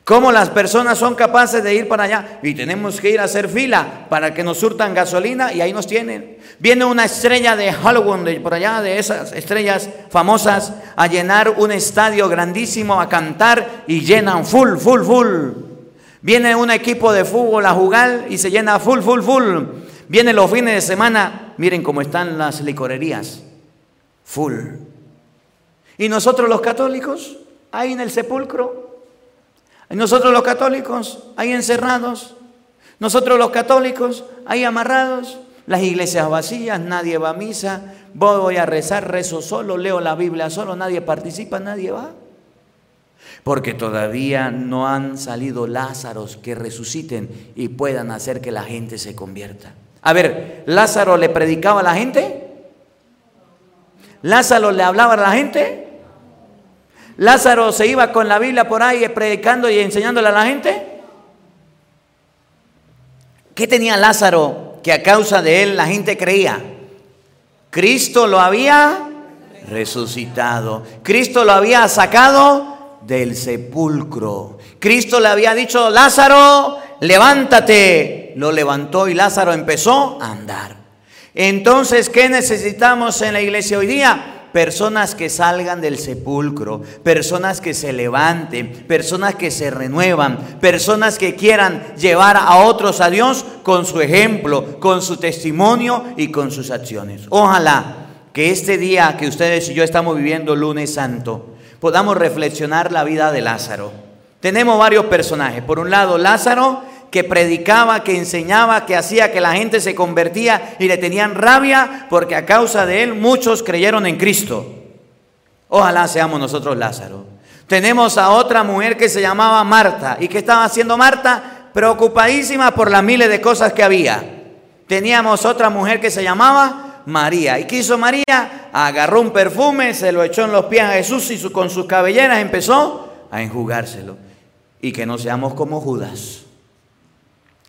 ¿Cómo las personas son capaces de ir para allá? Y tenemos que ir a hacer fila para que nos surtan gasolina y ahí nos tienen. Viene una estrella de de por allá, de esas estrellas famosas, a llenar un estadio grandísimo, a cantar y llenan full, full, full. Viene un equipo de fútbol a jugar y se llena full, full, full. Viene los fines de semana, miren cómo están las licorerías, full. Y nosotros los católicos, ahí en el sepulcro, nosotros los católicos ahí encerrados, nosotros los católicos ahí amarrados, las iglesias vacías, nadie va a misa, voy a rezar, rezo solo, leo la Biblia solo, nadie participa, nadie va. Porque todavía no han salido Lázaros que resuciten y puedan hacer que la gente se convierta. A ver, ¿Lázaro le predicaba a la gente? ¿Lázaro le hablaba a la gente? Lázaro se iba con la Biblia por ahí predicando y enseñándole a la gente. ¿Qué tenía Lázaro que a causa de él la gente creía? Cristo lo había resucitado. Cristo lo había sacado del sepulcro. Cristo le había dicho, Lázaro, levántate. Lo levantó y Lázaro empezó a andar. Entonces, ¿qué necesitamos en la iglesia hoy día? personas que salgan del sepulcro, personas que se levanten, personas que se renuevan, personas que quieran llevar a otros a Dios con su ejemplo, con su testimonio y con sus acciones. Ojalá que este día que ustedes y yo estamos viviendo lunes santo, podamos reflexionar la vida de Lázaro. Tenemos varios personajes. Por un lado, Lázaro, que predicaba, que enseñaba, que hacía que la gente se convertía y le tenían rabia porque a causa de él muchos creyeron en Cristo. Ojalá seamos nosotros Lázaro. Tenemos a otra mujer que se llamaba Marta. ¿Y qué estaba haciendo Marta? Preocupadísima por las miles de cosas que había. Teníamos otra mujer que se llamaba María. ¿Y qué hizo María? Agarró un perfume, se lo echó en los pies a Jesús y con sus cabelleras empezó a enjugárselo. Y que no seamos como Judas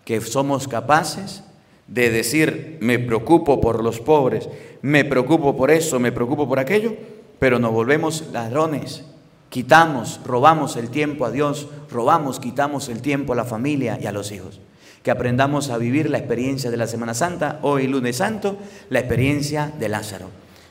que somos capaces de decir, me preocupo por los pobres, me preocupo por eso, me preocupo por aquello, pero nos volvemos ladrones, quitamos, robamos el tiempo a Dios, robamos, quitamos el tiempo a la familia y a los hijos. Que aprendamos a vivir la experiencia de la Semana Santa, hoy lunes santo, la experiencia de Lázaro,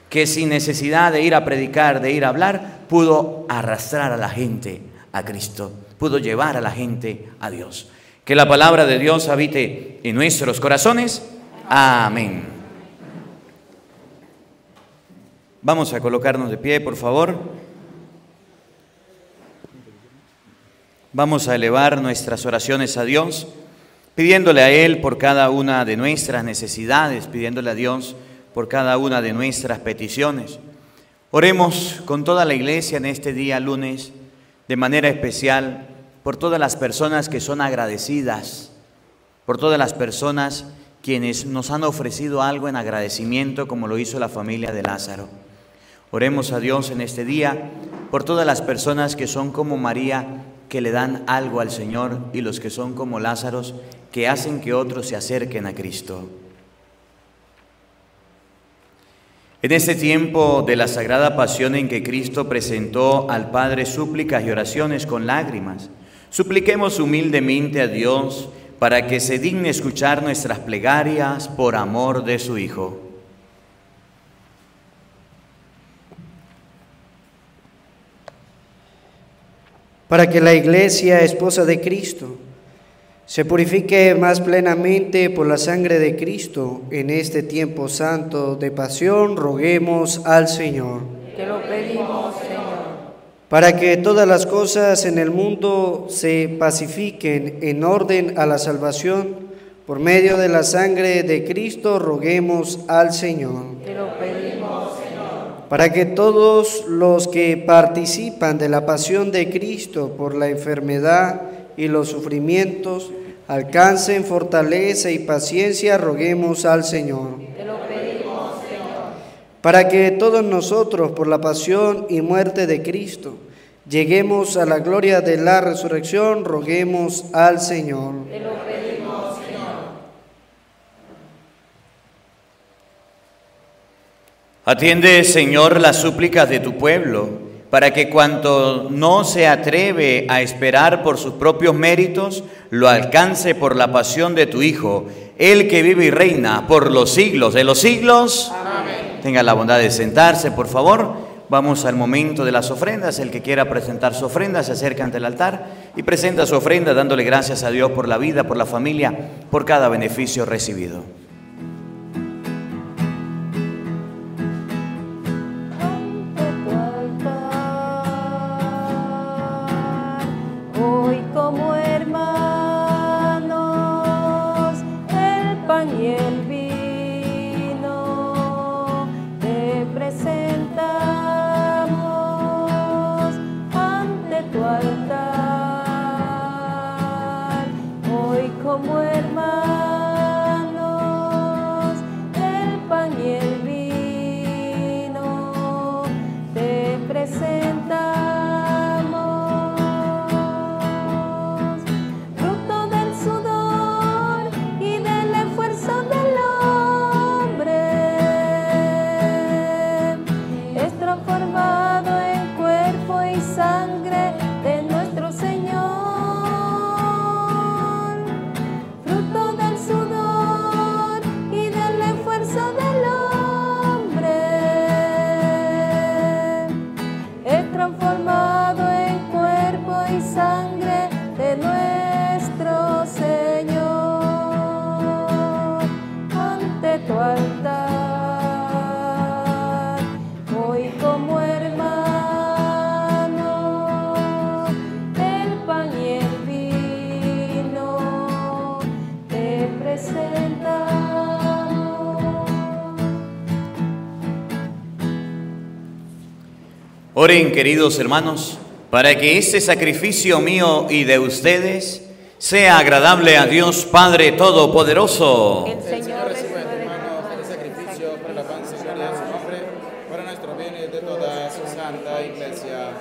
que sin necesidad de ir a predicar, de ir a hablar, pudo arrastrar a la gente a Cristo, pudo llevar a la gente a Dios. Que la palabra de Dios habite en nuestros corazones. Amén. Vamos a colocarnos de pie, por favor. Vamos a elevar nuestras oraciones a Dios, pidiéndole a Él por cada una de nuestras necesidades, pidiéndole a Dios por cada una de nuestras peticiones. Oremos con toda la iglesia en este día lunes, de manera especial por todas las personas que son agradecidas, por todas las personas quienes nos han ofrecido algo en agradecimiento como lo hizo la familia de Lázaro. Oremos a Dios en este día por todas las personas que son como María, que le dan algo al Señor, y los que son como Lázaro, que hacen que otros se acerquen a Cristo. En este tiempo de la sagrada pasión en que Cristo presentó al Padre súplicas y oraciones con lágrimas, Supliquemos humildemente a Dios para que se digne escuchar nuestras plegarias por amor de su Hijo. Para que la iglesia, esposa de Cristo, se purifique más plenamente por la sangre de Cristo en este tiempo santo de pasión, roguemos al Señor. Te lo pedimos, para que todas las cosas en el mundo se pacifiquen en orden a la salvación, por medio de la sangre de Cristo roguemos al Señor. Te lo pedimos, Señor. Para que todos los que participan de la pasión de Cristo por la enfermedad y los sufrimientos alcancen fortaleza y paciencia, roguemos al Señor para que todos nosotros, por la pasión y muerte de Cristo, lleguemos a la gloria de la resurrección, roguemos al Señor. Te lo pedimos, Señor. Atiende, Señor, las súplicas de tu pueblo, para que cuanto no se atreve a esperar por sus propios méritos, lo alcance por la pasión de tu Hijo, el que vive y reina por los siglos de los siglos. Amén. Tenga la bondad de sentarse, por favor. Vamos al momento de las ofrendas. El que quiera presentar su ofrenda se acerca ante el altar y presenta su ofrenda dándole gracias a Dios por la vida, por la familia, por cada beneficio recibido. Oren, queridos hermanos, para que este sacrificio mío y de ustedes sea agradable a Dios Padre Todopoderoso. El Señor de de manos el sacrificio para la alabanza y gloria de su nombre, para nuestro bien y de toda su santa iglesia.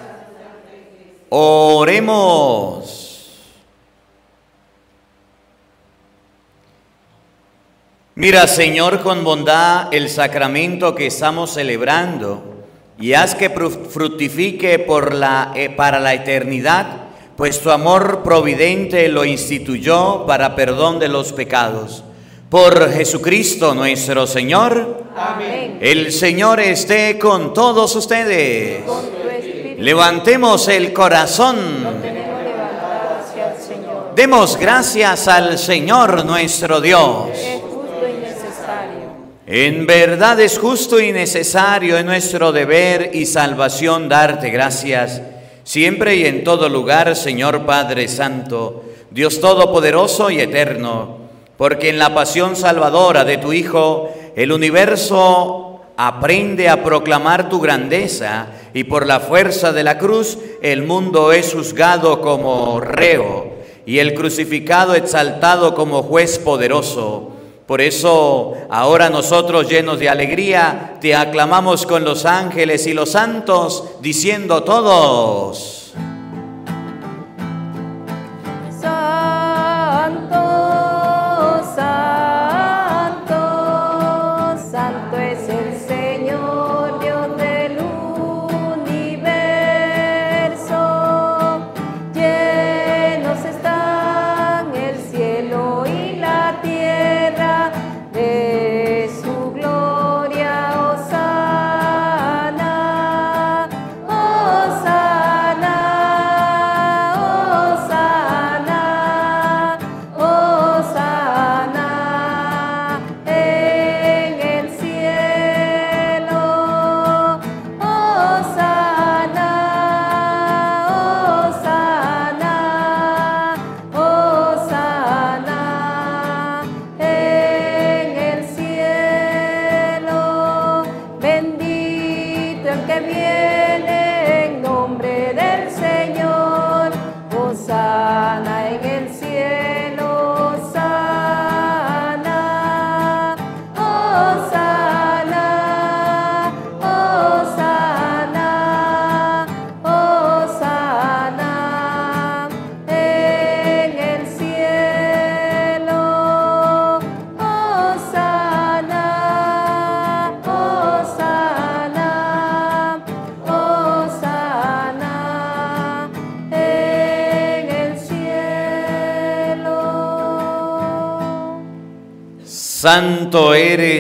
Oremos. Mira, Señor, con bondad el sacramento que estamos celebrando y haz que fru- fructifique por la, eh, para la eternidad, pues tu amor providente lo instituyó para perdón de los pecados. Por Jesucristo nuestro Señor, Amén. el Señor esté con todos ustedes. Con Levantemos el corazón. hacia el Señor. Demos gracias al Señor nuestro Dios. Es justo y necesario. En verdad es justo y necesario en nuestro deber y salvación darte gracias, siempre y en todo lugar, Señor Padre Santo, Dios Todopoderoso y Eterno, porque en la pasión salvadora de tu Hijo, el universo aprende a proclamar tu grandeza y por la fuerza de la cruz el mundo es juzgado como reo y el crucificado exaltado como juez poderoso. Por eso ahora nosotros llenos de alegría te aclamamos con los ángeles y los santos, diciendo todos.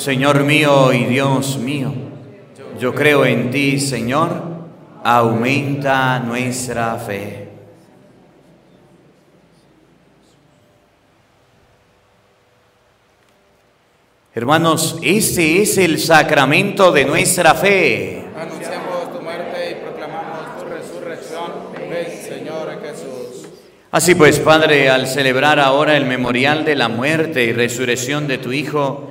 Señor mío y Dios mío, yo creo en ti, Señor, aumenta nuestra fe. Hermanos, este es el sacramento de nuestra fe. Anunciamos tu muerte y proclamamos tu resurrección Así pues, Padre, al celebrar ahora el memorial de la muerte y resurrección de tu Hijo,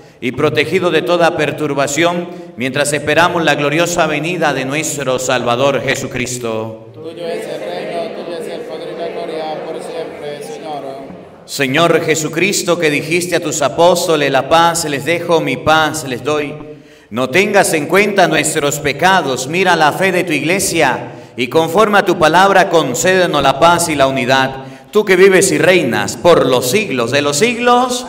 y protegidos de toda perturbación, mientras esperamos la gloriosa venida de nuestro Salvador Jesucristo. Tuyo es el reino, tuyo es el poder y la gloria por siempre, Señor. Señor Jesucristo, que dijiste a tus apóstoles, la paz les dejo, mi paz les doy. No tengas en cuenta nuestros pecados, mira la fe de tu iglesia y conforme a tu palabra concédenos la paz y la unidad tú que vives y reinas por los siglos de los siglos,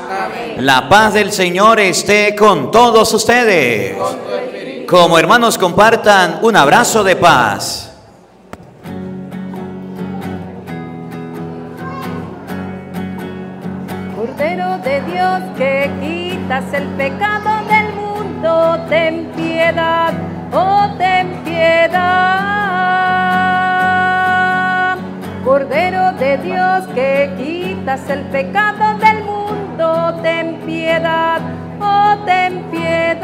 la paz del Señor esté con todos ustedes. Como hermanos compartan un abrazo de paz. Cordero de Dios que quitas el pecado del mundo, ten piedad, oh ten piedad. Cordero de Dios que quitas el pecado del mundo, ten piedad, oh ten piedad.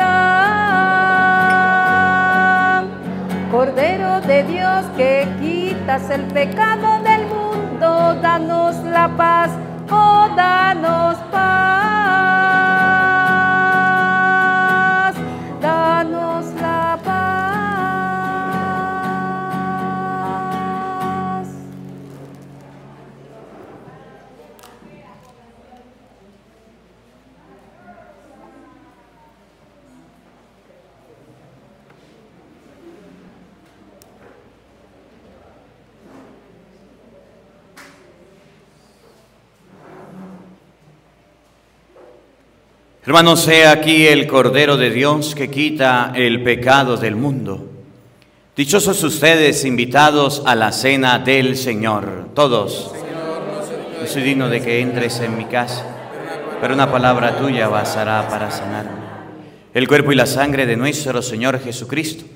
Cordero de Dios que quitas el pecado del mundo, danos la paz, oh danos paz, Hermanos, sea aquí el Cordero de Dios que quita el pecado del mundo. Dichosos ustedes invitados a la cena del Señor. Todos. No soy digno de que entres en mi casa, pero una palabra tuya bastará para sanarme. El cuerpo y la sangre de nuestro Señor Jesucristo,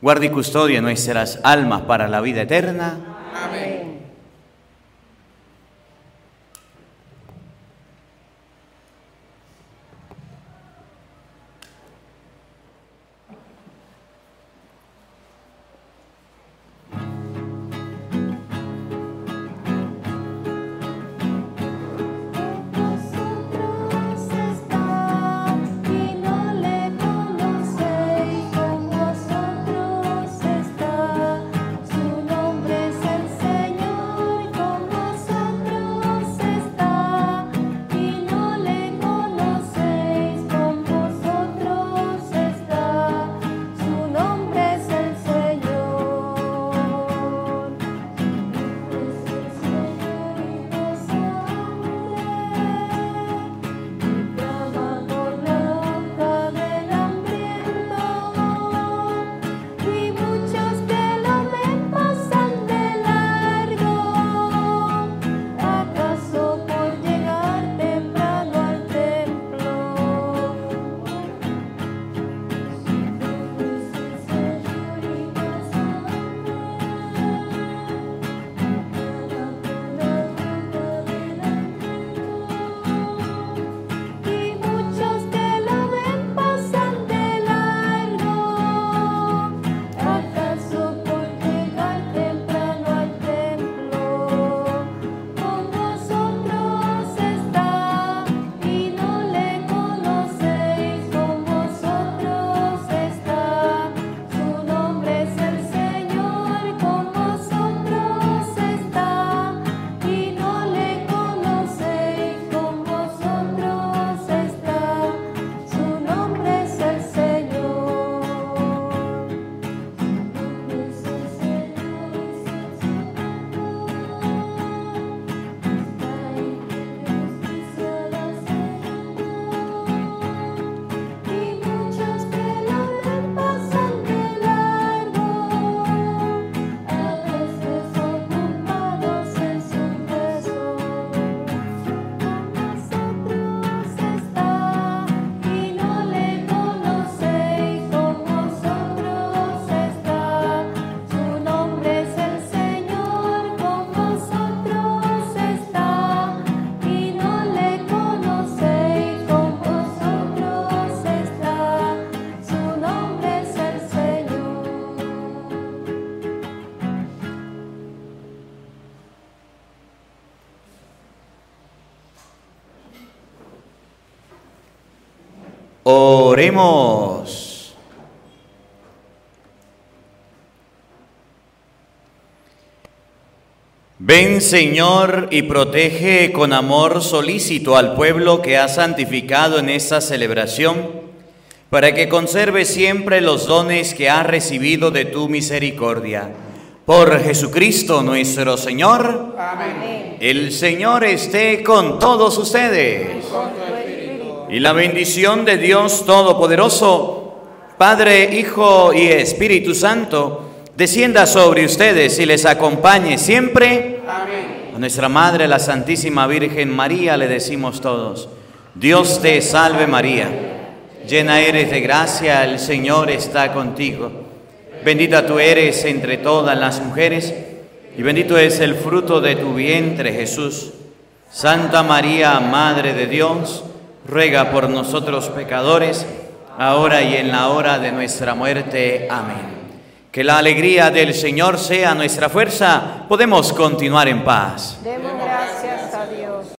guarda y custodia nuestras almas para la vida eterna. Amén. Oremos. Ven Señor y protege con amor solícito al pueblo que has santificado en esta celebración, para que conserve siempre los dones que ha recibido de tu misericordia. Por Jesucristo nuestro Señor. Amén. El Señor esté con todos ustedes. Y la bendición de Dios Todopoderoso, Padre, Hijo y Espíritu Santo, descienda sobre ustedes y les acompañe siempre. Amén. A nuestra Madre, la Santísima Virgen María, le decimos todos, Dios te salve María, llena eres de gracia, el Señor está contigo. Bendita tú eres entre todas las mujeres y bendito es el fruto de tu vientre Jesús. Santa María, Madre de Dios, ruega por nosotros pecadores, ahora y en la hora de nuestra muerte. Amén. Que la alegría del Señor sea nuestra fuerza. Podemos continuar en paz.